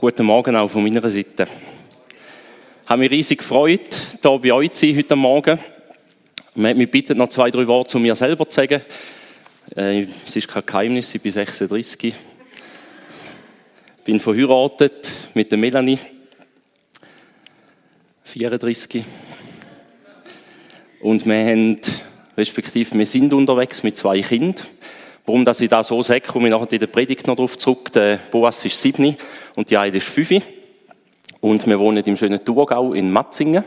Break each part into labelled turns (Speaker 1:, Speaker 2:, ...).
Speaker 1: Guten Morgen auch von meiner Seite. Ich habe mich riesig gefreut, hier bei euch zu sein heute Morgen. Man hat mich bittet, noch zwei, drei Worte zu mir selber zu sagen. Äh, es ist kein Geheimnis, ich bin 36. Ich bin verheiratet mit der Melanie. 34. Und wir haben, respektive wir sind unterwegs mit zwei Kindern. Warum dass ich das so sage, komme ich nachher in der Predigt noch darauf zurück. Der Boas ist sieben und die eine ist fünf. Und wir wohnen im schönen Thurgau in Matzingen.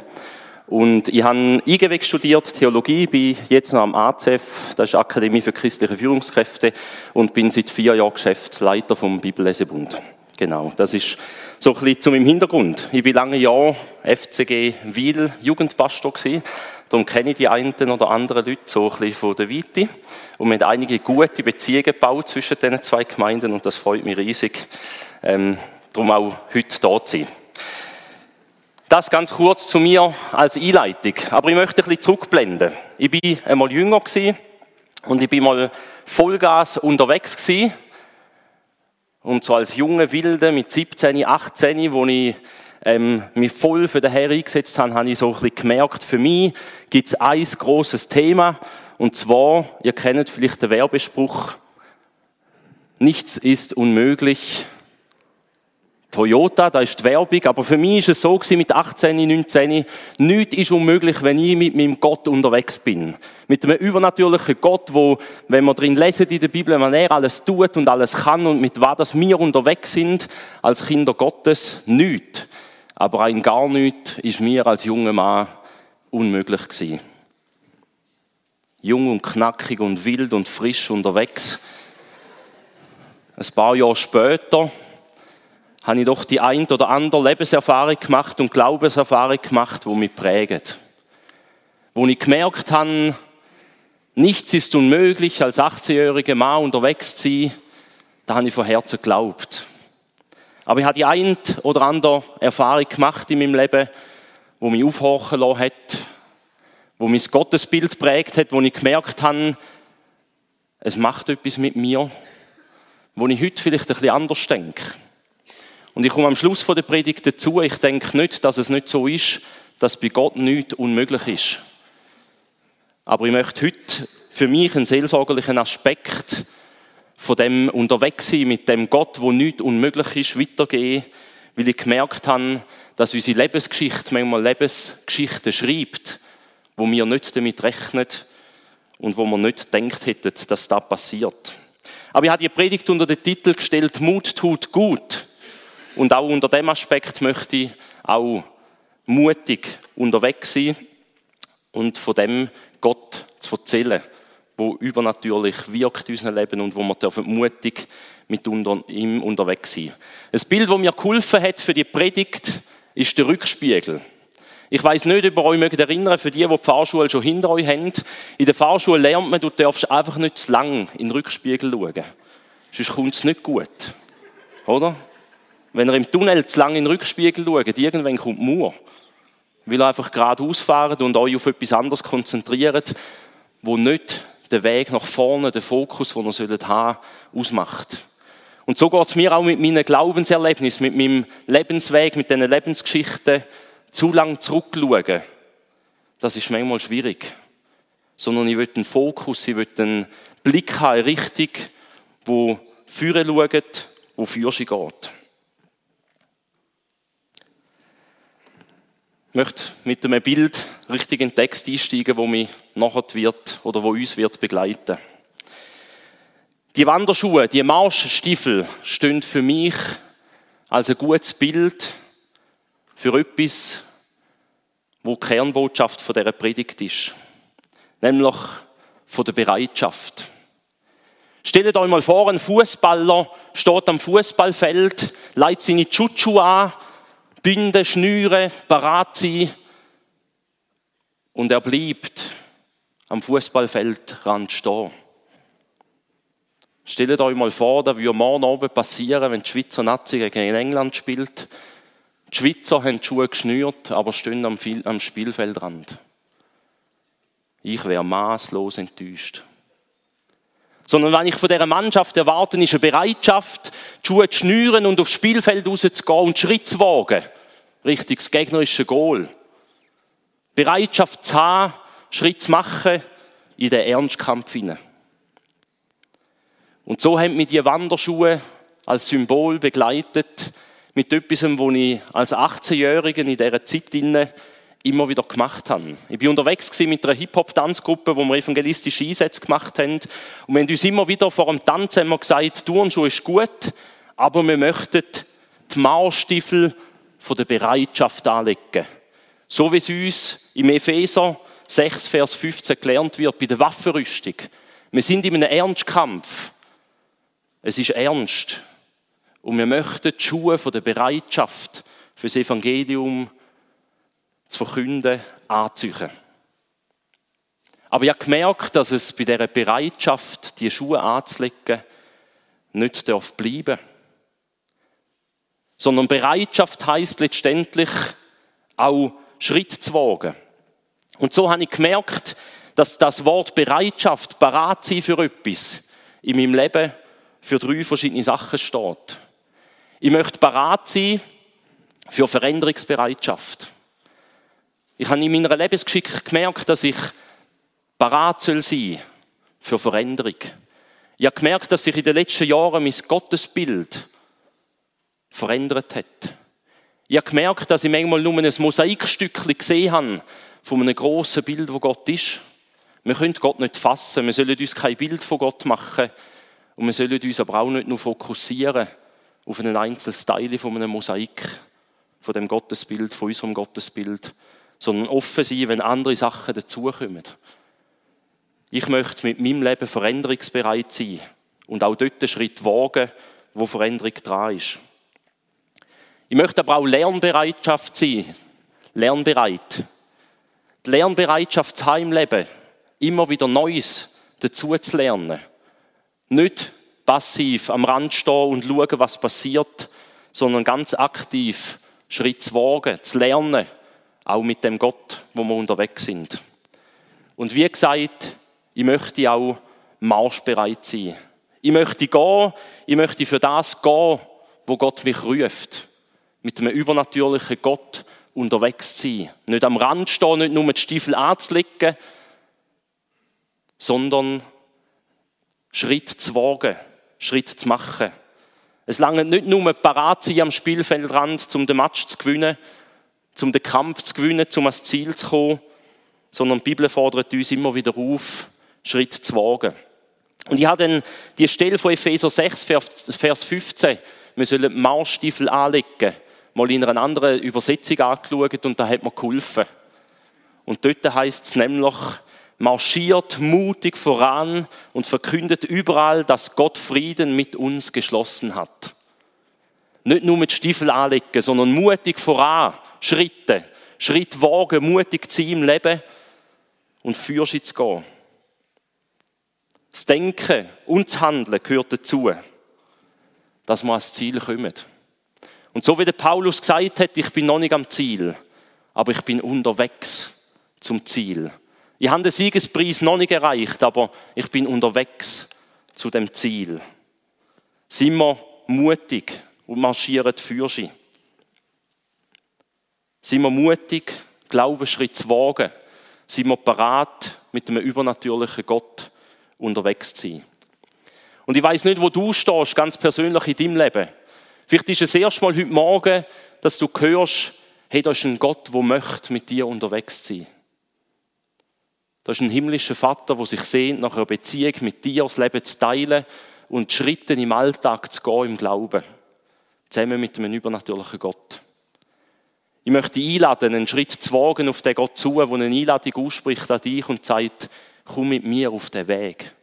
Speaker 1: Und ich habe IGW studiert, Theologie, bin jetzt noch am ACF, das ist Akademie für christliche Führungskräfte, und bin seit vier Jahren Geschäftsleiter vom Bibellesebund. Genau, das ist so ein bisschen zu meinem Hintergrund. Ich bin lange Jahre FCG Wiel Jugendpastor gewesen. Darum kenne ich die einen oder anderen Leute so ein bisschen von der Weite. Und wir haben einige gute Beziehungen gebaut zwischen diesen zwei Gemeinden und das freut mich riesig, ähm, darum auch heute da zu sein. Das ganz kurz zu mir als Einleitung. Aber ich möchte ein bisschen zurückblenden. Ich bin einmal jünger gewesen und ich bin mal Vollgas unterwegs gewesen. Und so als junge Wilde mit 17, 18, wo ich ähm, mich voll für den Herr eingesetzt habe, habe ich so ein bisschen gemerkt, für mich gibt es ein großes Thema, und zwar, ihr kennt vielleicht den Werbespruch, nichts ist unmöglich. Toyota, da ist die Werbung, aber für mich ist es so gewesen, mit 18, 19, nichts ist unmöglich, wenn ich mit meinem Gott unterwegs bin. Mit einem übernatürlichen Gott, wo, wenn wir drin lesen in der Bibel, wenn er alles tut und alles kann und mit was wir unterwegs sind, als Kinder Gottes, nichts aber ein gar nichts ist mir als junger Mann unmöglich gewesen. Jung und knackig und wild und frisch unterwegs. Ein paar Jahre später habe ich doch die ein oder andere Lebenserfahrung gemacht und Glaubenserfahrung gemacht, die mich prägen. Wo ich gemerkt habe, nichts ist unmöglich, als 18-jähriger Mann unterwegs zu sein, da habe ich von Herzen geglaubt. Aber ich habe die ein oder andere Erfahrung gemacht in meinem Leben, wo mich aufhorchen lassen hat, wo mein Gottesbild prägt hat, wo ich gemerkt habe, es macht etwas mit mir, wo ich heute vielleicht ein bisschen anders denke. Und ich komme am Schluss der Predigt dazu, ich denke nicht, dass es nicht so ist, dass bei Gott nichts unmöglich ist. Aber ich möchte heute für mich einen seelsorgerlichen Aspekt von dem Unterwegssein mit dem Gott, wo nichts unmöglich ist, weitergehen, weil ich gemerkt habe, dass unsere Lebensgeschichte manchmal Lebensgeschichten schreibt, wo wir nicht damit rechnen und wo wir nicht gedacht hätten, dass das passiert. Aber ich habe die Predigt unter den Titel gestellt, Mut tut gut. Und auch unter dem Aspekt möchte ich auch mutig unterwegs sein und von dem Gott zu erzählen wo übernatürlich wirkt in unserem Leben und wo wir dürfen mutig mit ihm unterwegs sein. Ein Bild, das mir geholfen hat für die Predigt, ist der Rückspiegel. Ich weiß nicht, ob ihr euch mögt erinnern, für die, die die Fahrschule schon hinter euch haben. In der Fahrschule lernt man, du darfst einfach nicht zu lang in den Rückspiegel schauen. Sonst kommt es nicht gut. Oder? Wenn ihr im Tunnel zu lang in den Rückspiegel schaut, irgendwann kommt Mur. Weil ihr einfach geradeaus fahrt und euch auf etwas anderes konzentriert, wo nicht den Weg nach vorne, den Fokus, den wir haben ausmacht. Und so geht es mir auch mit meinen Glaubenserlebnissen, mit meinem Lebensweg, mit diesen Lebensgeschichten. Zu lang zurückschauen, das ist manchmal schwierig. Sondern ich will einen Fokus, ich will einen Blick haben, eine Richtung, wo führen schaut, wo sie geht. Ich möchte mit einem Bild richtig in den Text einsteigen, wo mich nachher wird oder wo uns wird begleiten. Die Wanderschuhe, die Marschstiefel stehen für mich als ein gutes Bild für etwas, wo die Kernbotschaft von dieser Predigt ist. Nämlich von der Bereitschaft. Stellt euch mal vor, ein Fußballer steht am Fußballfeld, leitet seine Chuchu an Binde, Schnüre, parat sein. Und er bleibt am Fußballfeldrand stehen. Stellt euch mal vor, das würde morgen oben passieren, wenn die Schweizer Nazi gegen England spielt. Die Schweizer haben die Schuhe geschnürt, aber stehen am, am Spielfeldrand. Ich wäre maßlos enttäuscht. Sondern wenn ich von dieser Mannschaft erwarte, ist eine Bereitschaft, die Schuhe zu schnüren und aufs Spielfeld rauszugehen und Schritt zu wagen. Richtig, das gegnerische Goal. Bereitschaft zu haben, Schritt zu machen in den Ernstkampf hinein. Und so haben mich die Wanderschuhe als Symbol begleitet mit etwas, wo ich als 18-Jähriger in dieser Zeit immer wieder gemacht habe. Ich bin unterwegs mit einer Hip-Hop-Tanzgruppe, wo wir evangelistische Einsätze gemacht haben. Und wir haben uns immer wieder vor dem Tanzen immer gesagt, Turnschuhe ist gut, aber wir möchten die Marschstiefel von der Bereitschaft anlegen. So wie es uns im Epheser 6, Vers 15 gelernt wird bei der Waffenrüstung. Wir sind in einem Ernstkampf. Es ist ernst. Und wir möchten die Schuhe von der Bereitschaft für das Evangelium zu verkünden anziehen. Aber ich habe gemerkt, dass es bei dieser Bereitschaft, die Schuhe anzulegen, nicht darf bleiben. Sondern Bereitschaft heißt letztendlich auch Schritt zu wagen. Und so habe ich gemerkt, dass das Wort Bereitschaft, parat sein für etwas, in meinem Leben für drei verschiedene Sachen steht. Ich möchte parat sein für Veränderungsbereitschaft. Ich habe in meiner Lebensgeschichte gemerkt, dass ich parat sein soll für Veränderung. Ich habe gemerkt, dass sich in den letzten Jahren mein Gottesbild verändert hat. Ich habe gemerkt, dass ich manchmal nur ein Mosaikstückchen gesehen habe von einem grossen Bild, wo Gott ist. Wir können Gott nicht fassen. Wir sollen uns kein Bild von Gott machen. Und wir sollen uns aber auch nicht nur fokussieren auf einen einzelnen Teil von einem Mosaik, von dem Gottesbild, von unserem Gottesbild, sondern offen sein, wenn andere Sachen dazukommen. Ich möchte mit meinem Leben veränderungsbereit sein und auch dort einen Schritt wagen, wo Veränderung dran ist. Ich möchte aber auch Lernbereitschaft sein, lernbereit. Die Lernbereitschaft zu haben im Leben, immer wieder Neues dazu zu lernen. Nicht passiv am Rand stehen und schauen, was passiert, sondern ganz aktiv Schritt zu wagen, zu lernen, auch mit dem Gott, wo wir unterwegs sind. Und wie gesagt, ich möchte auch marschbereit sein. Ich möchte gehen, ich möchte für das gehen, wo Gott mich ruft. Mit einem übernatürlichen Gott unterwegs sein. Nicht am Rand stehen, nicht nur die Stiefel anzulegen, sondern Schritt zu wagen, Schritt zu machen. Es lange nicht nur parat sein am Spielfeldrand, um den Match zu gewinnen, um den Kampf zu gewinnen, um ans Ziel zu kommen, sondern die Bibel fordert uns immer wieder auf, Schritt zu wagen. Und ich habe dann die Stelle von Epheser 6, Vers 15, wir sollen Marschstiefel anlegen, mal in einer anderen Übersetzung angeschaut und da hat mir geholfen. Und dort heißt es nämlich, marschiert mutig voran und verkündet überall, dass Gott Frieden mit uns geschlossen hat. Nicht nur mit Stiefel anlegen, sondern mutig voran, Schritte, Schritt wagen, mutig zu sein im Leben und Fürschitz zu gehen. Das Denken und das Handeln gehört dazu, dass man ans Ziel kommt. Und so wie der Paulus gesagt hat, ich bin noch nicht am Ziel, aber ich bin unterwegs zum Ziel. Ich habe den Siegespreis noch nicht erreicht, aber ich bin unterwegs zu dem Ziel. Sind wir mutig und marschieren für sie? Sind wir mutig, Glaubensschritt zu wagen? Sind wir parat, mit einem übernatürlichen Gott unterwegs zu sein? Und ich weiß nicht, wo du stehst, ganz persönlich in deinem Leben. Vielleicht ist es erst mal heute Morgen, dass du hörst, hey, da ist ein Gott, der möchte mit dir unterwegs sein. Da ist ein himmlischer Vater, der sich sehnt nach einer Beziehung mit dir, das Leben zu teilen und Schritte im Alltag zu gehen im Glauben. Zusammen mit einem übernatürlichen Gott. Ich möchte einladen, einen Schritt zu wagen auf den Gott zu, der eine Einladung ausspricht an dich und sagt, komm mit mir auf den Weg.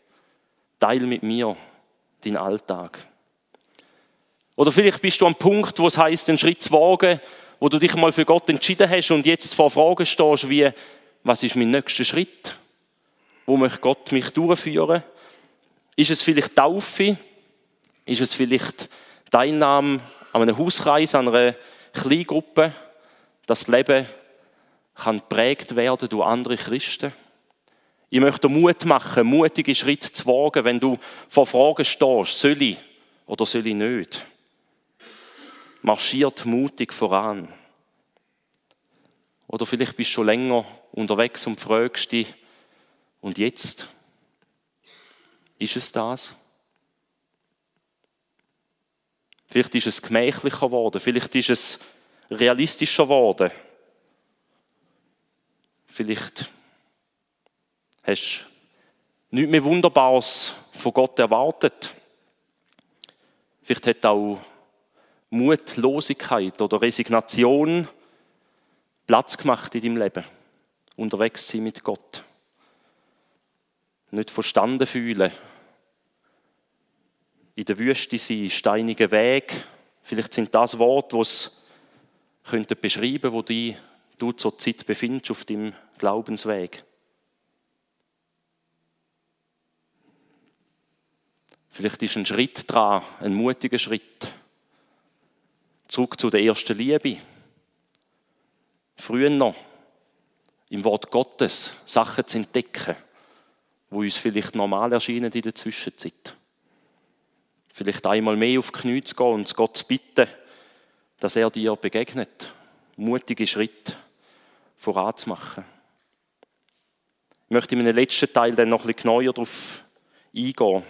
Speaker 1: Teil mit mir deinen Alltag. Oder vielleicht bist du am Punkt, wo es heißt, einen Schritt zu wagen, wo du dich mal für Gott entschieden hast und jetzt vor Fragen stehst, wie, was ist mein nächster Schritt? Wo möchte Gott mich durchführen? Ist es vielleicht Taufe? Ist es vielleicht Teilnahme an einem Hauskreis, an einer Kleingruppe? Das Leben kann geprägt werden durch andere Christen. Ich möchte Mut machen, mutige Schritte zu wagen, wenn du vor Fragen stehst, soll ich oder soll ich nicht? Marschiert mutig voran. Oder vielleicht bist du schon länger unterwegs und fragst dich, und jetzt? Ist es das? Vielleicht ist es gemächlicher geworden, vielleicht ist es realistischer geworden. Vielleicht hast du nichts mehr Wunderbares von Gott erwartet. Vielleicht hat auch Mutlosigkeit oder Resignation Platz gemacht in deinem Leben. Unterwegs sein mit Gott. Nicht verstanden fühlen. In der Wüste sein, steiniger Weg. Vielleicht sind das Worte, die es könnte beschreiben, wo die du zur Zeit befindest auf dem Glaubensweg. Vielleicht ist ein Schritt dran, ein mutiger Schritt. Zurück zu der ersten Liebe. Früher noch im Wort Gottes Sachen zu entdecken, wo uns vielleicht normal erscheinen in der Zwischenzeit. Vielleicht einmal mehr auf die Knie zu gehen und Gott zu bitten, dass er dir begegnet. Mutige Schritt voranzumachen. Ich möchte in meinem letzten Teil dann noch ein bisschen genauer darauf eingehen,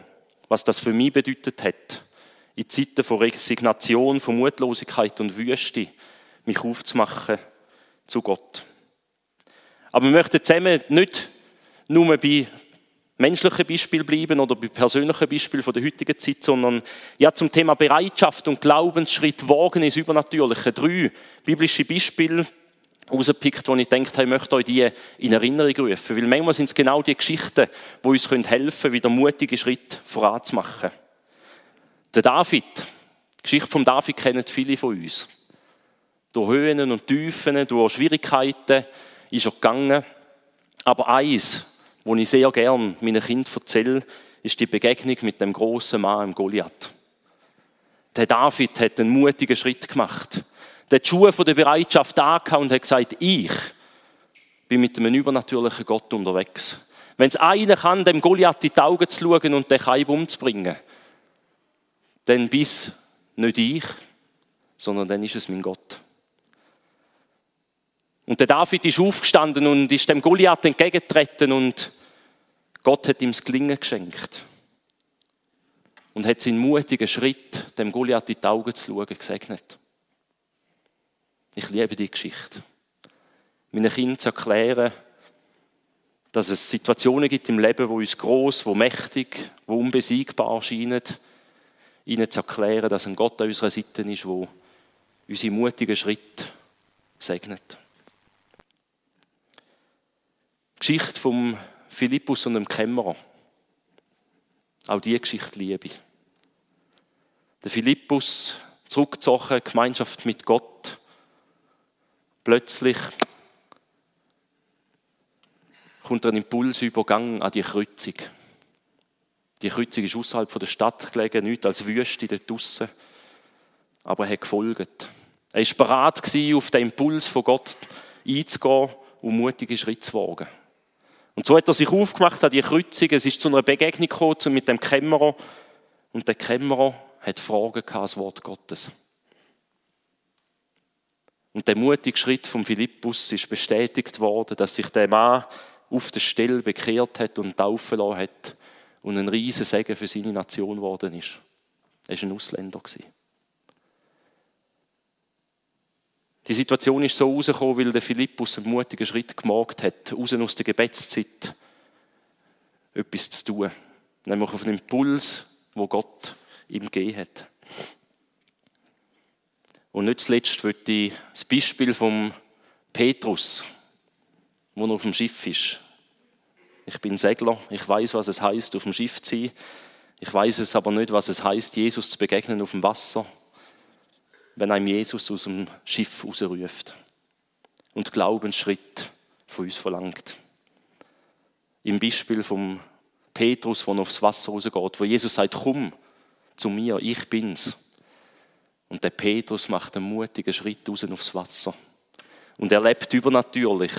Speaker 1: was das für mich bedeutet hat, in Zeiten von Resignation, von Mutlosigkeit und Wüste mich aufzumachen zu Gott. Aber wir möchten zusammen nicht nur bei menschlichen Beispielen bleiben oder bei persönlichen Beispielen von der heutigen Zeit, sondern ja zum Thema Bereitschaft und Glaubensschritt wagen ins Übernatürliche. Drei biblische Beispiele rausgepickt, wo ich denke, ich möchte euch die in Erinnerung rufen. Weil manchmal sind es genau die Geschichten, die uns helfen können, wieder mutige Schritte voranzumachen. Der David, die Geschichte von David kennen viele von uns. Durch Höhen und Tiefen, durch Schwierigkeiten ist er gegangen. Aber eins, was ich sehr gern meinen Kindern erzähle, ist die Begegnung mit dem großen Mann im Goliath. Der David hat einen mutigen Schritt gemacht. Der die Schuhe von der Bereitschaft angehauen und hat gesagt, ich bin mit einem übernatürlichen Gott unterwegs. Wenn es einer kann, dem Goliath in die Augen zu schauen und den Kaib umzubringen, dann bis nicht ich, sondern dann ist es mein Gott. Und der David ist aufgestanden und ist dem Goliath entgegengetreten und Gott hat ihm das Gelingen geschenkt. Und hat seinen mutigen Schritt, dem Goliath in die Augen zu schauen, gesegnet. Ich liebe die Geschichte. Meinen Kindern zu erklären, dass es Situationen gibt im Leben, wo uns groß, wo mächtig, wo unbesiegbar erscheinen, ihnen zu erklären, dass ein Gott an unserer Seite ist, wo unsere mutigen Schritte segnet. Geschichte vom Philippus und dem Kämmerer. Auch diese Geschichte liebe ich. Der Philippus, zurückgezogen, Gemeinschaft mit Gott. Plötzlich kommt ein Impulsübergang an die Kreuzung. Die Kreuzung ist außerhalb der Stadt gelegen, nicht als Wüste dort draussen. Aber er hat gefolgt. Er war bereit, auf den Impuls von Gott einzugehen und mutige Schritte zu wagen. Und so hat er sich aufgemacht an die Kreuzung. Es ist zu einer Begegnung gekommen mit dem Kämmerer. Und der Kämmerer hat Fragen gehabt, das Wort Gottes. Und der mutige Schritt von Philippus ist bestätigt worden, dass sich der Mann auf der Stelle bekehrt hat und taufen lassen hat und ein riesen Segen für seine Nation geworden ist. Er war ein Ausländer. Die Situation ist so rausgekommen, weil der Philippus einen mutigen Schritt gemacht hat, raus aus der Gebetszeit etwas zu tun. Nämlich auf einen Impuls, wo Gott ihm gegeben hat. Und nicht zuletzt würde ich das Beispiel vom Petrus, wo er auf dem Schiff ist. Ich bin Segler, ich weiß, was es heißt, auf dem Schiff zu sein. Ich weiß es aber nicht, was es heißt, Jesus zu begegnen auf dem Wasser wenn einem Jesus aus dem Schiff rausruft und Glaubensschritt von uns verlangt. Im Beispiel vom Petrus, der aufs Wasser rausgeht, wo Jesus sagt, komm zu mir, ich bin's. Und der Petrus macht einen mutigen Schritt raus aufs Wasser. Und er lebt übernatürlich.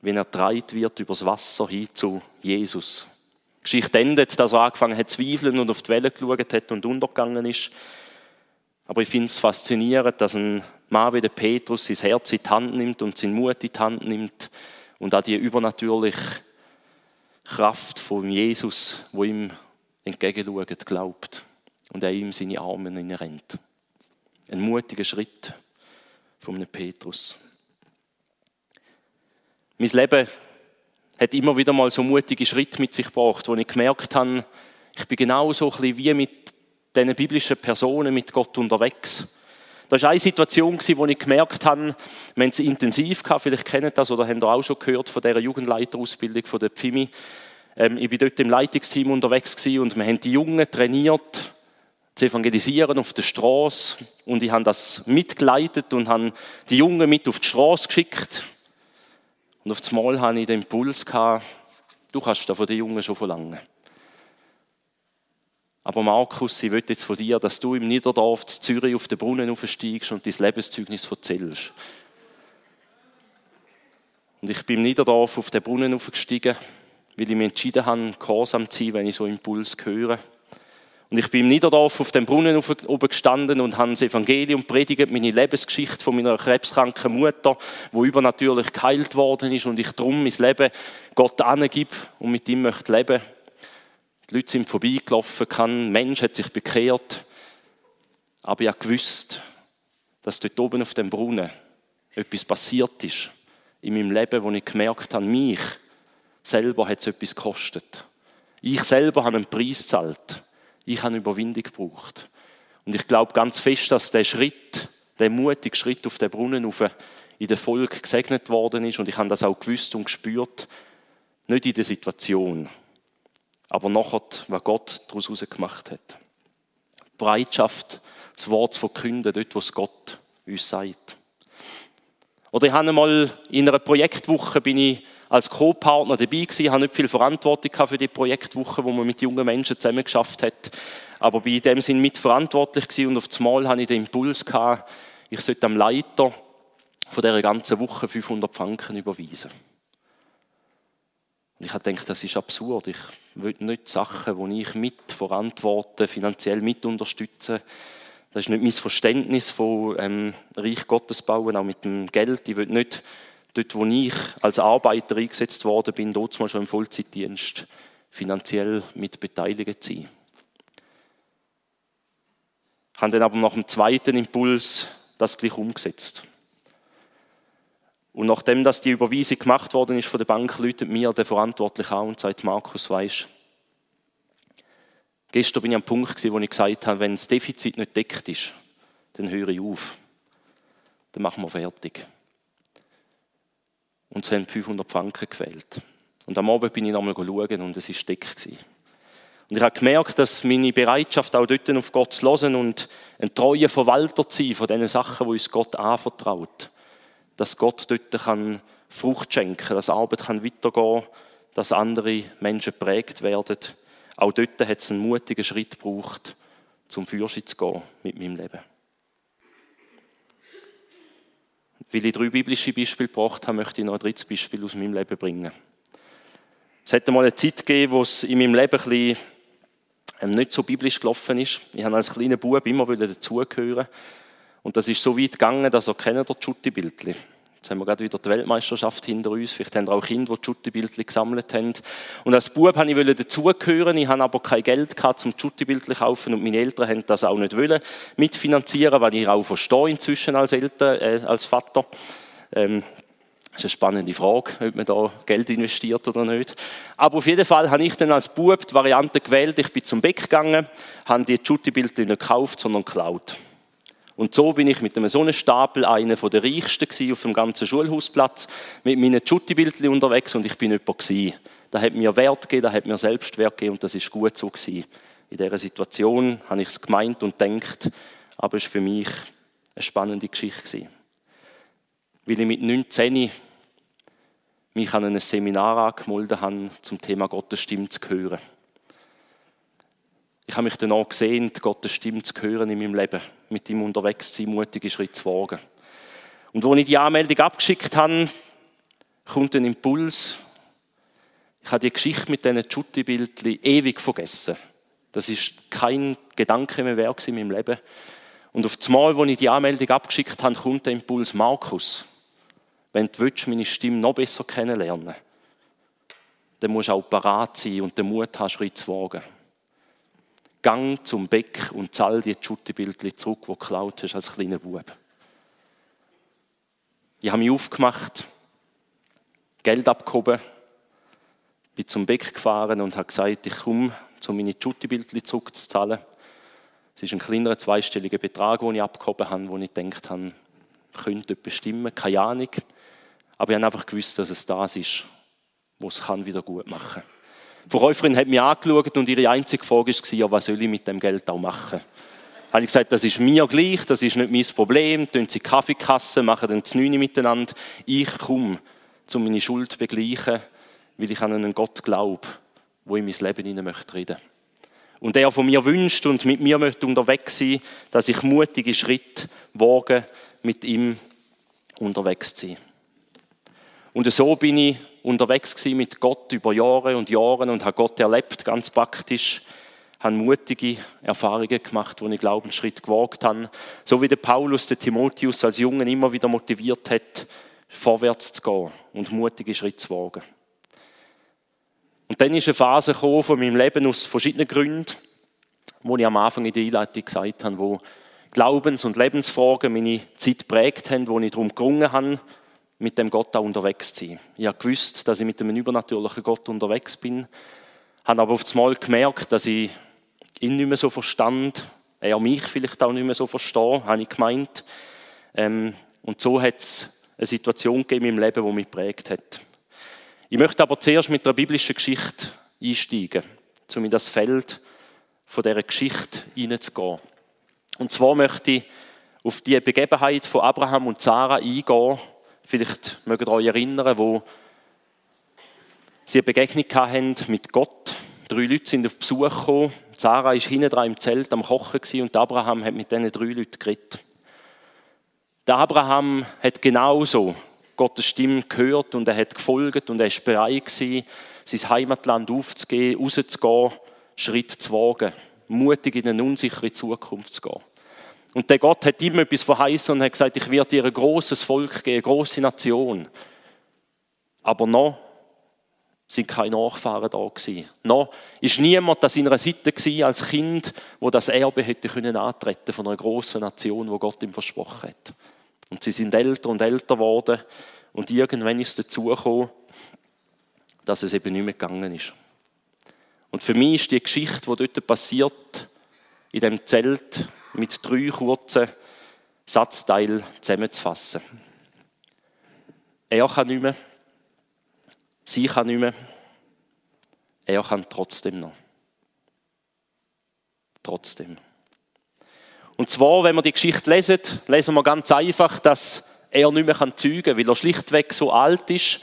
Speaker 1: wenn er dreit wird übers Wasser hin zu Jesus. Geschichte endet, dass er angefangen hat zu zweifeln und auf die Welle geschaut hat und untergegangen ist. Aber ich finde es faszinierend, dass ein Mann wie der Petrus sein Herz in die Hand nimmt und seinen Mut in die Hand nimmt und an die übernatürliche Kraft von Jesus, wo ihm entgegenschaut, glaubt und er ihm seine Arme rennt. Ein mutiger Schritt von einem Petrus. Mein Leben hat immer wieder mal so mutige Schritte mit sich gebracht, wo ich gemerkt habe, ich bin genau so wie mit diesen biblischen Personen mit Gott unterwegs. Das war eine Situation, wo ich gemerkt habe, wir haben es intensiv gehabt, vielleicht kennt das oder habt ihr auch schon gehört von dieser Jugendleiterausbildung von der Pfimi. Ähm, ich war dort im Leitungsteam unterwegs und wir haben die Jungen trainiert, zu evangelisieren auf der Straße. Und ich habe das mitgeleitet und habe die Jungen mit auf die Straße geschickt. Und auf einmal hatte ich den Impuls, du kannst da von den Jungen schon verlangen. Aber Markus, ich will jetzt von dir, dass du im Niederdorf zu Zürich auf den Brunnen aufsteigst und dein Lebenszeugnis erzählst. Und ich bin im Niederdorf auf den Brunnen aufgestiegen, weil ich mich entschieden habe, gehorsam zu sein, wenn ich so Impuls höre. Und ich bin im Niederdorf auf dem Brunnen oben gestanden und habe das Evangelium predigt, meine Lebensgeschichte von meiner krebskranken Mutter, wo übernatürlich geheilt worden ist und ich drum mein Leben Gott angib und mit ihm möchte leben. Die Leute sind vorbeigelaufen, kein Mensch hat sich bekehrt. Aber ich habe gewusst, dass dort oben auf dem Brunnen etwas passiert ist in meinem Leben, wo ich gemerkt habe, mich selber hat es etwas gekostet. Ich selber habe einen Preis gezahlt. Ich habe Überwindung gebraucht. Und ich glaube ganz fest, dass der Schritt, der mutige Schritt auf den Brunnen auf in der Volk gesegnet worden ist. Und ich habe das auch gewusst und gespürt. Nicht in der Situation, aber nachher, was Gott daraus gemacht hat. Bereitschaft, das Wort zu verkünden, dort, wo es Gott uns sagt. Oder ich habe einmal in einer Projektwoche bin ich als Co-Partner dabei gewesen, habe nicht viel Verantwortung für die Projektwoche, wo man mit jungen Menschen zusammen geschafft hat, aber in dem Sinn mitverantwortlich gewesen und auf das Mal hatte ich den Impuls gehabt, ich sollte am Leiter von dieser ganzen Woche 500 Franken überweisen. Und ich habe gedacht, das ist absurd. Ich will nicht Sachen, die ich mit verantworte, finanziell mit unterstütze. Das ist nicht mein Verständnis von ähm, Reich Gottes bauen, auch mit dem Geld. Ich will nicht dort, wo ich als Arbeiter eingesetzt worden bin, dort mal schon im Vollzeitdienst finanziell mit beteiligt sein. Ich habe dann aber nach dem zweiten Impuls das gleich umgesetzt. Und nachdem dass die Überweisung gemacht worden ist von der Bank, läutet mir der Verantwortliche an und sagt, Markus, weisst Gestern bin ich am Punkt, wo ich gesagt habe, wenn das Defizit nicht deckt ist, dann höre ich auf. Dann machen wir fertig. Und sie haben 500 Franken gewählt. Und am Abend bin ich nochmal schauen und es war dick. Und ich habe gemerkt, dass meine Bereitschaft, auch dort auf Gott zu hören und ein treuer Verwalter zu sein von den Sachen, die uns Gott anvertraut, dass Gott dort kann Frucht schenken kann, dass Arbeit kann weitergehen kann, dass andere Menschen prägt werden. Auch dort hat es einen mutigen Schritt gebraucht, zum Fürschen zu gehen mit meinem Leben. Weil ich drei biblische Beispiele gebracht habe, möchte ich noch ein drittes Beispiel aus meinem Leben bringen. Es hat einmal eine Zeit gegeben, wo es in meinem Leben ein bisschen ähm, nicht so biblisch gelaufen ist. Ich habe als kleiner Bub immer dazugehören. Und das ist so weit gegangen, dass er kennt, der Schutti-Bildchen. Jetzt haben wir gerade wieder die Weltmeisterschaft hinter uns. Vielleicht haben wir auch Kinder, die Schuttibildchen gesammelt haben. Und als Bub wollte ich dazugehören. Ich hatte aber kein Geld gehabt, um Schuttibildchen zu kaufen. Und meine Eltern haben das auch nicht wollen, mitfinanzieren, weil ich auch verstehe inzwischen als Eltern, äh, als Vater. Ähm, das ist eine spannende Frage, ob man da Geld investiert oder nicht. Aber auf jeden Fall habe ich dann als Bub die Variante gewählt. Ich bin zum Beck gegangen, habe die Schuttibildchen nicht gekauft, sondern geklaut. Und so bin ich mit einem Sonnenstapel einer der reichsten auf dem ganzen Schulhausplatz, mit meinen Schuttibildchen unterwegs und ich bin jemand gewesen. Das hat mir Wert gegeben, das hat mir Selbstwert gegeben und das ist gut so gewesen. In dieser Situation habe ich es gemeint und denkt, aber es war für mich eine spannende Geschichte gewesen. Weil ich mit 19 mich an ein Seminar angemeldet habe, zum Thema Gottes Stimme zu hören. Ich habe mich dann auch gesehen, Gottes Stimme zu hören in meinem Leben, mit ihm unterwegs zu sein, mutige Schritte zu wagen. Und als ich die Anmeldung abgeschickt habe, kommt ein Impuls. Ich habe die Geschichte mit diesen Schuttibildchen ewig vergessen. Das ist kein Gedanke mehr wert in meinem Leben. Und auf das Mal, wo ich die Anmeldung abgeschickt habe, kommt der Impuls Markus. Wenn du willst, meine Stimme noch besser kennenlernen dann musst du auch parat sein und den Mut haben, Schritt zu wagen. Gang zum Beck und zahl die Schuttibildchen zurück, die du geklaut hast als kleiner Bub. Ich habe mich aufgemacht, Geld abgehoben, bin zum Beck gefahren und habe gesagt, ich komme, um meine Schuttibildchen zurückzuzahlen. Es ist ein kleiner zweistelliger Betrag, den ich abgehoben habe, wo ich gedacht habe, könnte bestimmen, keine Ahnung. Aber ich habe einfach gewusst, dass es das ist, was es wieder gut machen kann. Die Verkäuferin hat mich angeschaut und ihre einzige Frage war, ja, was soll ich mit dem Geld auch machen? habe ich gesagt, das ist mir gleich, das ist nicht mein Problem. Tun Sie Kaffeekasse, machen dann Znüni miteinander. Ich komme, um meine Schuld zu begleichen, weil ich an einen Gott glaube, wo in mein Leben hinein möchte reden. Und er von mir wünscht und mit mir möchte unterwegs sein, dass ich mutige Schritte wage, mit ihm unterwegs zu sein. Und so bin ich unterwegs mit Gott über Jahre und Jahre und habe Gott erlebt, ganz praktisch habe mutige Erfahrungen gemacht, wo ich Glaubensschritt gewagt habe. So wie der Paulus den Timotheus als Jungen immer wieder motiviert hat, vorwärts zu gehen und mutige Schritte zu wagen. Und dann ist eine Phase gekommen von meinem Leben aus verschiedenen Gründen, wo ich am Anfang in der Einleitung gesagt habe, wo Glaubens- und Lebensfragen meine Zeit prägt haben, wo ich darum gerungen habe, mit dem Gott auch unterwegs zu sein. Ich habe gewusst, dass ich mit einem übernatürlichen Gott unterwegs bin, habe aber auf einmal gemerkt, dass ich ihn nicht mehr so verstand, er mich vielleicht auch nicht mehr so verstehen, habe ich gemeint. Ähm, und so hat es eine Situation gegeben meinem Leben, die mich geprägt hat. Ich möchte aber zuerst mit einer biblischen Geschichte einsteigen, um in das Feld von dieser Geschichte hineinzugehen. Und zwar möchte ich auf die Begebenheit von Abraham und Sarah eingehen. Vielleicht mögt ihr euch erinnern, wo sie eine Begegnung hatten mit Gott Drei Leute sind auf Besuch gekommen. Sarah war hinten dran im Zelt am Kochen und Abraham hat mit diesen drei Leuten geredet. Der Abraham hat genauso Gottes Stimme gehört und er hat gefolgt und er ist bereit gewesen, sein Heimatland aufzugeben, rauszugehen, Schritt zu wagen, mutig in eine unsichere Zukunft zu gehen. Und der Gott hat ihm etwas verheißen und hat gesagt, ich werde dir ein großes Volk geben, eine große Nation. Aber noch sind keine Nachfahren da gewesen. Noch ist niemand an seiner Seite gewesen als Kind, wo das Erbe hätte können antreten von einer großen Nation, wo Gott ihm versprochen hat. Und sie sind älter und älter geworden und irgendwann ist es dazu gekommen, dass es eben nicht mehr gegangen ist. Und für mich ist die Geschichte, die dort passiert, in dem Zelt mit drei kurzen Satzteilen zusammenzufassen. Er kann nicht mehr, Sie kann nicht mehr. Er kann trotzdem noch. Trotzdem. Und zwar, wenn wir die Geschichte lesen, lesen wir ganz einfach, dass er nicht mehr zeugen kann, weil er schlichtweg so alt ist,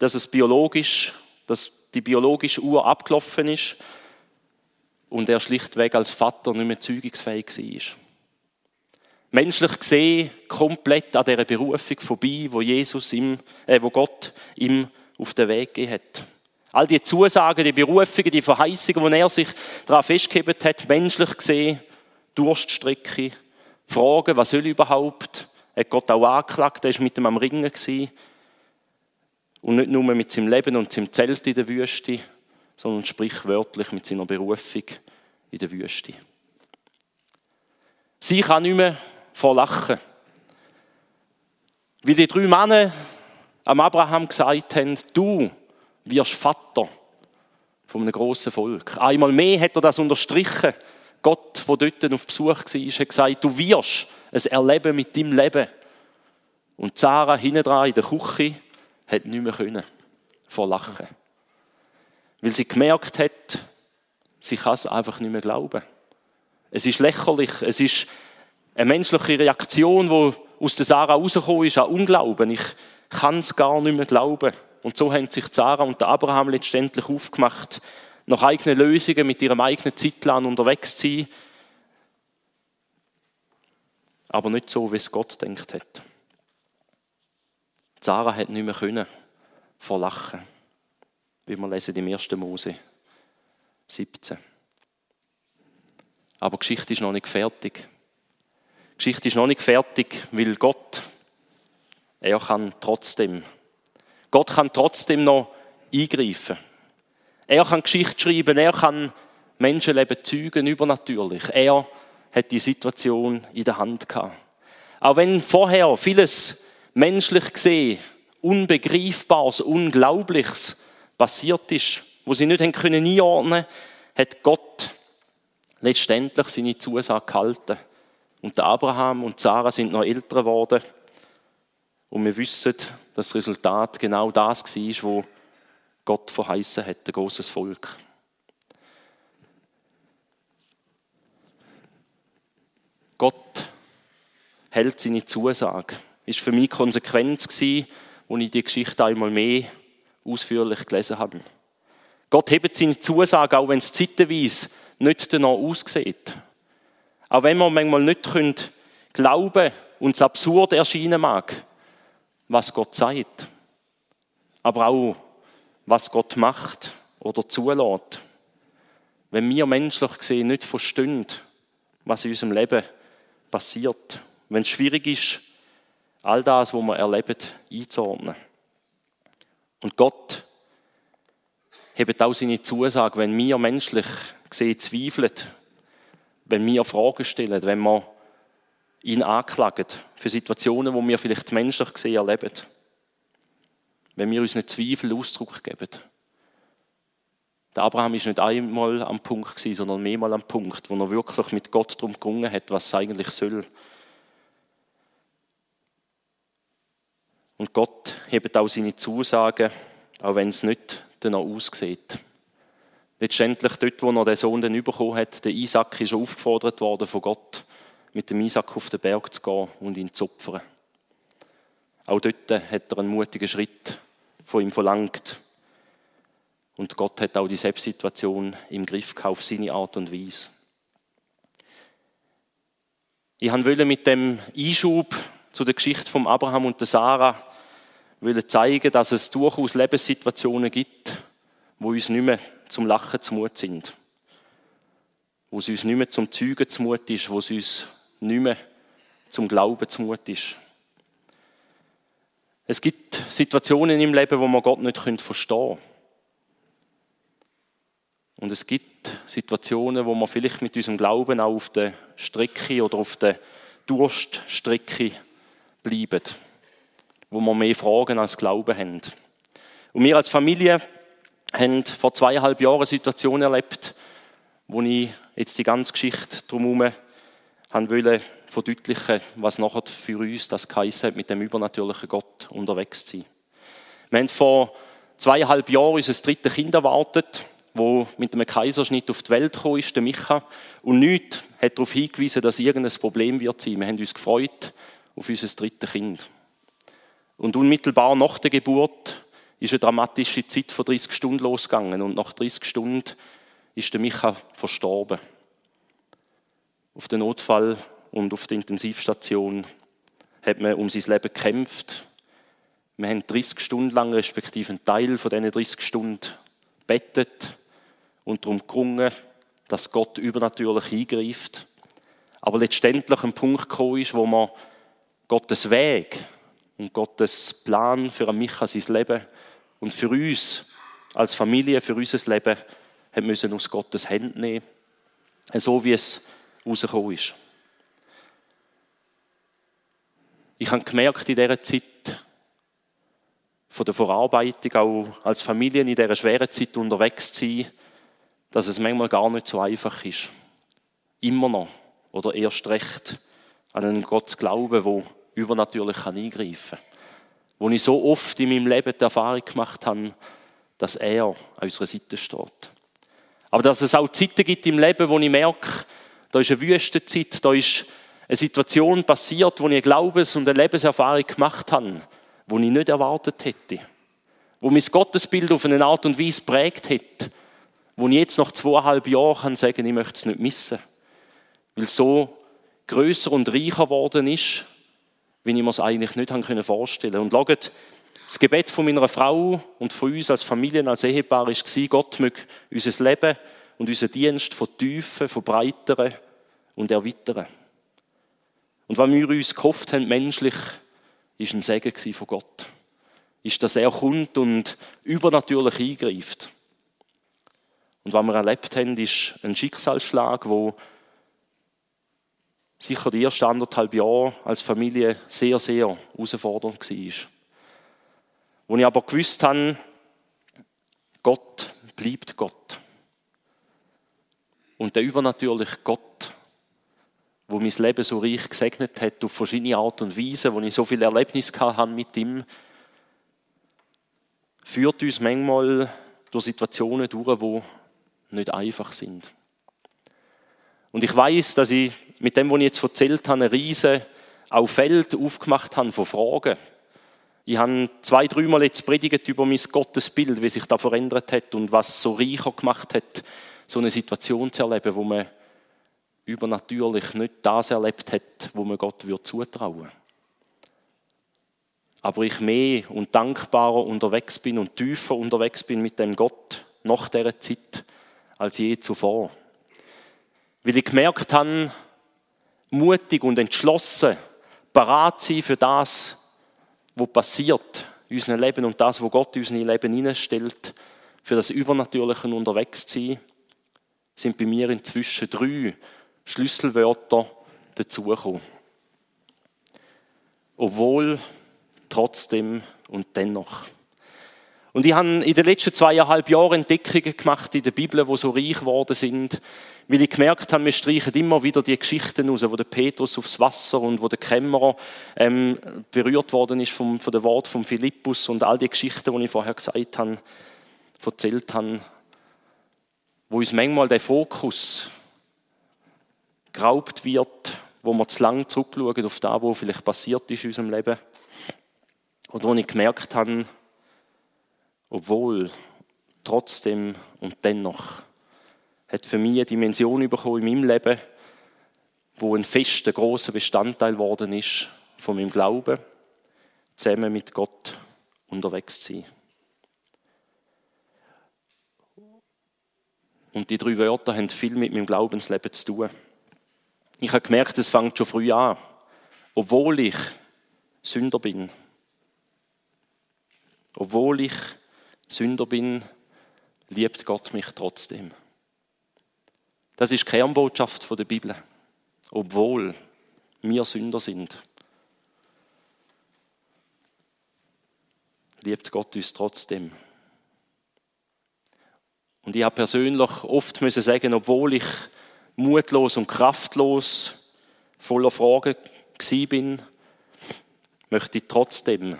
Speaker 1: dass es biologisch, dass die biologische Uhr abgelaufen ist und er schlichtweg als Vater nicht mehr zeugungsfähig war. Menschlich gesehen komplett an dieser Berufung vorbei, wo Jesus ihm, äh, wo Gott ihm auf den Weg gegeben hat. All die Zusagen, die Berufungen, die Verheißungen, die er sich daran festgehalten hat, menschlich gesehen, Durststrecke, Fragen, was soll ich überhaupt? Er hat Gott auch angeklagt, er war mit ihm am Ringen. Und nicht nur mit seinem Leben und seinem Zelt in der Wüste, sondern sprichwörtlich mit seiner Berufung in der Wüste. Sie kann nicht mehr vor Lachen. Weil die drei Männer am Abraham gesagt haben, du wirst Vater von einem grossen Volk. Einmal mehr hat er das unterstrichen. Gott, der dort auf Besuch war, hat gesagt, du wirst es erleben mit deinem Leben. Und Sarah hinten dran in der Küche hat nicht mehr können, vor Lachen. Weil sie gemerkt hat, sie kann es einfach nicht mehr glauben. Es ist lächerlich, es ist eine menschliche Reaktion, die aus der Sarah rausgekommen ist, an Unglauben. Ich kann es gar nicht mehr glauben. Und so haben sich Sarah und Abraham letztendlich aufgemacht, nach eigenen Lösungen mit ihrem eigenen Zeitplan unterwegs zu sein. Aber nicht so, wie es Gott denkt hat. Sarah hat nicht mehr können vor Lachen. Wie wir lesen im 1. Mose 17. Aber Geschichte ist noch nicht fertig. Geschichte ist noch nicht fertig, weil Gott, er kann trotzdem, Gott kann trotzdem noch eingreifen. Er kann Geschichte schreiben, er kann Menschenleben zeugen, übernatürlich. Er hat die Situation in der Hand gehabt. Auch wenn vorher vieles menschlich gesehen Unbegreifbares, Unglaubliches passiert ist, wo sie nicht einordnen hat Gott letztendlich seine Zusage gehalten. Und Abraham und Sarah sind noch älter geworden. Und wir wissen, dass das Resultat genau das war, wo Gott verheißen hat, ein großes Volk. Gott hält seine Zusage. Ist für mich Konsequenz als ich die Geschichte einmal mehr ausführlich gelesen habe. Gott hebt seine Zusage, auch wenn es zeitweise nicht danach aussieht. Auch wenn wir manchmal nicht können glauben und es absurd erscheinen mag, was Gott sagt. Aber auch, was Gott macht oder zulässt. Wenn wir menschlich gesehen nicht verstehen, was in unserem Leben passiert. Wenn es schwierig ist, all das, was wir erleben, einzuordnen. Und Gott hebt auch seine Zusage, wenn wir menschlich gesehen zweifeln, wenn wir Fragen stellen, wenn wir ihn anklagen für Situationen, wo wir vielleicht menschlich gesehen erleben. Wenn wir uns nicht Zweifel Ausdruck geben. Der Abraham ist nicht einmal am Punkt sondern mehrmal am Punkt, wo er wirklich mit Gott darum gerungen hat, was es eigentlich soll. Und Gott hebt auch seine Zusagen, auch wenn es nicht danach aussieht. Letztendlich dort, wo er den Sohn dann bekommen hat, der Isaac ist aufgefordert worden von Gott, mit dem Isaac auf den Berg zu gehen und ihn zu opfern. Auch dort hat er einen mutigen Schritt von ihm verlangt. Und Gott hat auch die Selbstsituation im Griff auf seine Art und Weise. Ich wollte mit dem Einschub zu der Geschichte von Abraham und der Sarah zeigen, dass es durchaus Lebenssituationen gibt, wo uns nicht mehr zum Lachen zumut sind. Wo es uns nicht mehr zum Zeugen zumut ist, wo es uns nicht mehr zum Glauben zumut ist. Es gibt Situationen im Leben, wo man Gott nicht verstehen können. Und es gibt Situationen, wo wir vielleicht mit unserem Glauben auch auf der Strecke oder auf der Durststrecke bleiben, wo wir mehr Fragen als Glauben haben. Und wir als Familie haben vor zweieinhalb Jahren eine Situation erlebt, wo ich jetzt die ganze Geschichte drumherum wollte verdeutlichen, was nachher für uns das geheißen hat, mit dem übernatürlichen Gott unterwegs zu sein. Wir haben vor zweieinhalb Jahren unser drittes Kind erwartet wo mit einem Kaiserschnitt auf die Welt gekommen ist, der Micha. Und nichts hat darauf hingewiesen, dass irgendein Problem wird sein. Wir haben uns gefreut auf unser drittes Kind. Und unmittelbar nach der Geburt ist eine dramatische Zeit von 30 Stunden losgegangen. Und nach 30 Stunden ist der Micha verstorben. Auf den Notfall und auf der Intensivstation hat man um sein Leben gekämpft. Wir haben 30 Stunden lang, respektive einen Teil von diesen 30 Stunden, bettet und darum gerungen, dass Gott übernatürlich eingreift. Aber letztendlich ein Punkt gekommen ist, wo man Gottes Weg und Gottes Plan für Micha sein Leben und für uns als Familie, für unser Leben, haben müssen aus Gottes Händen nehmen. So wie es rausgekommen ist. Ich habe gemerkt in dieser Zeit, von der Verarbeitung, auch als Familie in dieser schweren Zeit unterwegs zu sein, dass es manchmal gar nicht so einfach ist. Immer noch oder erst recht an einen Gott zu glauben, der übernatürlich eingreifen kann. Wo ich so oft in meinem Leben die Erfahrung gemacht habe, dass er an unserer Seite steht. Aber dass es auch Zeiten gibt im Leben, wo ich merke, da ist eine Wüstenzeit, da ist eine Situation passiert, wo ich eine Glaubens- und eine Lebenserfahrung gemacht habe, wo ich nicht erwartet hätte. Wo mein Gottesbild auf eine Art und Weise prägt hätte, wo ich jetzt nach zweieinhalb Jahren kann sagen, ich möchte es nicht missen. Weil es so größer und reicher geworden ist, wie ich mir es eigentlich nicht vorstellen konnte. Und schaut, Das Gebet von meiner Frau und von uns als Familien, als Ehepaar war, Gott möge unser Leben und unseren Dienst von Tiefen, von Breiteren und erweitern. Und was wir uns gehofft haben, menschlich, ist ein Segen von Gott. Ist, dass er kommt und übernatürlich eingreift. Und was wir erlebt haben, ist ein Schicksalsschlag, wo sicher die ersten anderthalb Jahre als Familie sehr, sehr herausfordernd war. Wo ich aber gewusst habe, Gott bleibt Gott. Und der übernatürliche Gott, wo mein Leben so reich gesegnet hat, auf verschiedene Art und Weise, wo ich so viele Erlebnisse hatte mit ihm, führt uns manchmal durch Situationen durch, wo nicht einfach sind. Und ich weiß, dass ich mit dem, was ich jetzt erzählt habe, eine riese auch Feld aufgemacht habe von Fragen. Ich habe zwei, dreimal jetzt predigt über mein Gottesbild, wie sich da verändert hat und was so reicher gemacht hat, so eine Situation zu erleben, wo man übernatürlich nicht das erlebt hat, wo man Gott würde zutrauen. Aber ich mehr und dankbarer unterwegs bin und tiefer unterwegs bin mit dem Gott nach dieser Zeit als je zuvor. Weil ich gemerkt habe, mutig und entschlossen, parat sein für das, was passiert in unserem Leben und das, was Gott in unser Leben hineinstellt, für das Übernatürliche unterwegs zu sein, sind bei mir inzwischen drei Schlüsselwörter dazugekommen. Obwohl, trotzdem und dennoch. Und ich habe in den letzten zweieinhalb Jahren Entdeckungen gemacht in der Bibel, wo so reich geworden sind, weil ich gemerkt habe, wir streichen immer wieder die Geschichten raus, wo der Petrus aufs Wasser und wo der Kämmerer ähm, berührt worden ist vom, von dem Wort von Philippus und all die Geschichten, die ich vorher gesagt habe, erzählt habe, wo uns manchmal der Fokus geraubt wird, wo wir zu lange zurückschauen auf das, was vielleicht passiert ist in unserem Leben. Und wo ich gemerkt habe, obwohl, trotzdem und dennoch, hat für mich eine Dimension bekommen in meinem Leben, wo ein fester, großer Bestandteil geworden ist von meinem Glauben, zusammen mit Gott unterwegs zu sein. Und die drei Wörter haben viel mit meinem Glaubensleben zu tun. Ich habe gemerkt, es fängt schon früh an. Obwohl ich Sünder bin. Obwohl ich Sünder bin, liebt Gott mich trotzdem. Das ist die Kernbotschaft der Bibel. Obwohl wir Sünder sind, liebt Gott uns trotzdem. Und ich habe persönlich oft müssen sagen, obwohl ich mutlos und kraftlos, voller Fragen bin, möchte ich trotzdem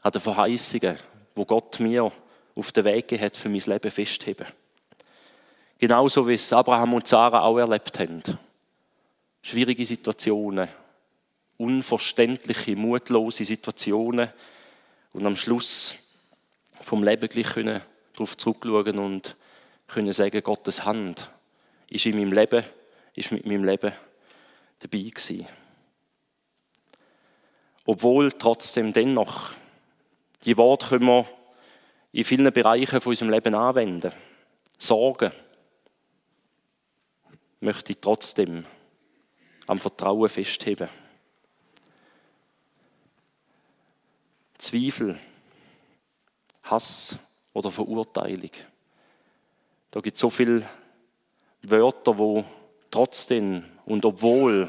Speaker 1: an den Verheißungen wo Gott mir auf den Weg hat für mein Leben festheben. Genauso wie es Abraham und Sarah auch erlebt haben. Schwierige Situationen, unverständliche, mutlose Situationen und am Schluss vom Leben gleich können darauf zurückschauen und können sagen, Gottes Hand ist in meinem Leben, ist mit meinem Leben dabei gewesen. Obwohl trotzdem dennoch die Worte können wir in vielen Bereichen von unserem Leben anwenden. Sorgen möchte ich trotzdem am Vertrauen festheben. Zweifel, Hass oder Verurteilung. Da gibt es so viele Wörter, wo trotzdem und obwohl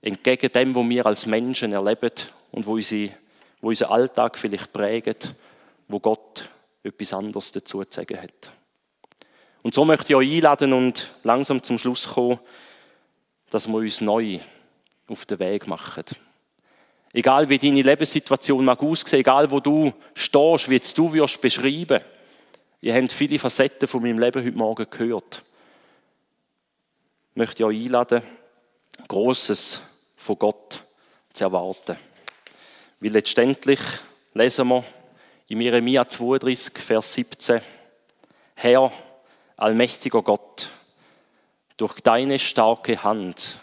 Speaker 1: entgegen dem, was wir als Menschen erleben und wo unsere wo unseren Alltag vielleicht prägen, wo Gott etwas anderes dazu zu sagen hat. Und so möchte ich euch einladen und langsam zum Schluss kommen, dass wir uns neu auf den Weg machen. Egal wie deine Lebenssituation mag aussehen, egal wo du stehst, wie du wirst beschreiben. Ihr habt viele Facetten von meinem Leben heute Morgen gehört. Ich möchte euch einladen, Großes von Gott zu erwarten. Weil letztendlich lesen wir in Jeremia 32, Vers 17, Herr, allmächtiger Gott, durch deine starke Hand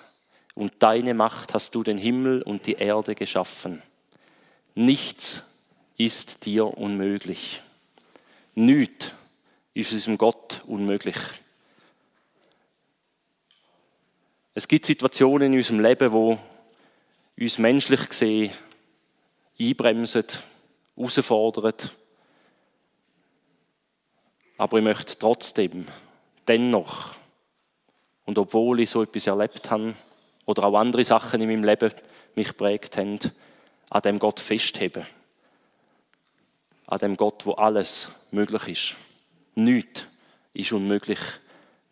Speaker 1: und deine Macht hast du den Himmel und die Erde geschaffen. Nichts ist dir unmöglich. Nichts ist unserem Gott unmöglich. Es gibt Situationen in unserem Leben, wo uns menschlich gesehen einbremsen, herausfordern. Aber ich möchte trotzdem, dennoch, und obwohl ich so etwas erlebt habe, oder auch andere Sachen in meinem Leben mich geprägt haben, an dem Gott festheben. An dem Gott, wo alles möglich ist. Nichts ist unmöglich.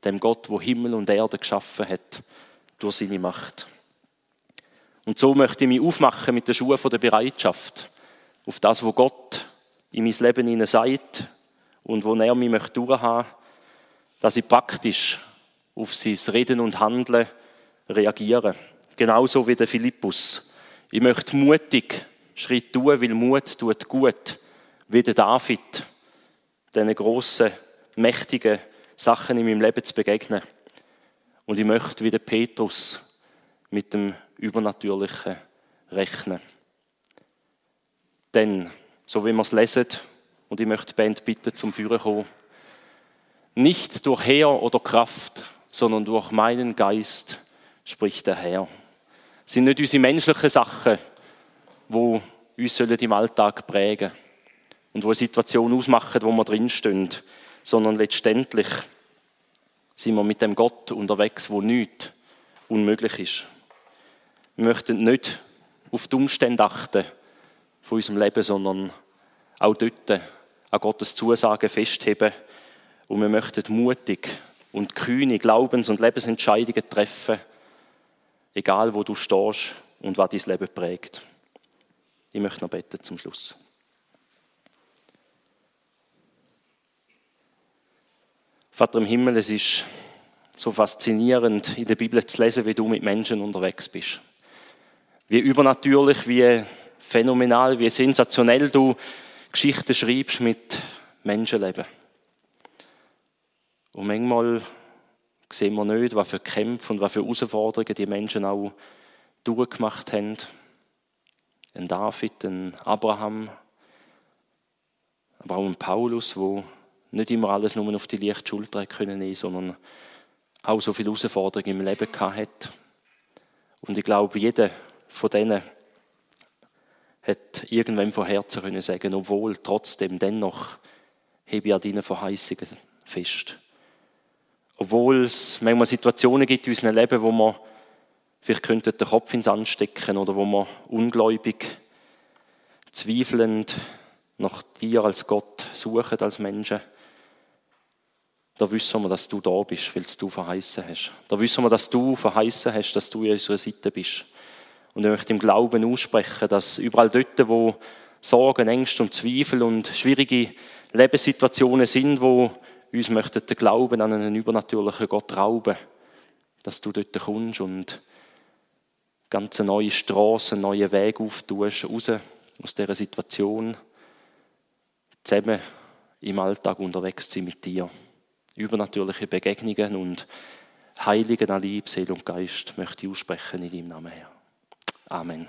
Speaker 1: Dem Gott, wo Himmel und Erde geschaffen hat, durch seine Macht. Und so möchte ich mich aufmachen mit den Schuhen der Bereitschaft auf das, wo Gott in mein Leben hinein sagt und wo er mich möchte durchhaben, dass ich praktisch auf sein Reden und Handeln reagiere. Genauso wie der Philippus. Ich möchte mutig Schritt tun, weil Mut tut gut, wie der David, diesen grossen, mächtigen Sachen in meinem Leben zu begegnen. Und ich möchte wie der Petrus mit dem Übernatürlichen rechnen. Denn, so wie wir es lesen, und ich möchte die Band bitten, zum Führen kommen, nicht durch Heer oder Kraft, sondern durch meinen Geist spricht der Herr. Es sind nicht unsere menschlichen Sachen, die uns im Alltag prägen und wo eine Situation ausmachen, wo wir drinstehen, sondern letztendlich sind wir mit dem Gott unterwegs, wo nichts unmöglich ist. Wir möchten nicht auf die Umstände achten von unserem Leben, sondern auch dort an Gottes Zusagen festheben. Und wir möchten mutig und kühne Glaubens- und Lebensentscheidungen treffen, egal wo du stehst und was dein Leben prägt. Ich möchte noch beten zum Schluss. Vater im Himmel, es ist so faszinierend, in der Bibel zu lesen, wie du mit Menschen unterwegs bist. Wie übernatürlich, wie phänomenal, wie sensationell du Geschichten schreibst mit Menschenleben. Und manchmal sehen wir nicht, was für Kämpfe und was für Herausforderungen die Menschen auch durchgemacht haben. Ein David, ein Abraham, aber auch ein Paulus, wo nicht immer alles nur auf die leichte Schulter können sondern auch so viele Herausforderungen im Leben hat. Und ich glaube, jeder von denen hat irgendwann von Herzen können sagen, obwohl trotzdem dennoch hebe ich an deinen Verheißungen fest. Obwohl es manchmal Situationen gibt in unserem Leben, wo wir vielleicht den Kopf ins Anstecken oder wo wir ungläubig, zweifelnd nach dir als Gott suchen als Menschen. Da wissen wir, dass du da bist, weil du verheißen hast. Da wissen wir, dass du verheißen hast, dass du an unserer Seite bist. Und ich möchte im Glauben aussprechen, dass überall dort, wo Sorgen, Ängste und Zweifel und schwierige Lebenssituationen sind, wo uns möchten den Glauben an einen übernatürlichen Gott rauben, dass du dort kommst und ganz neue Straßen, neue Wege auftust, raus aus dieser Situation, zusammen im Alltag unterwegs sind mit dir. Übernatürliche Begegnungen und Heiligen an Lieb, Seele und Geist möchte ich aussprechen in deinem Namen, Herr. Amen.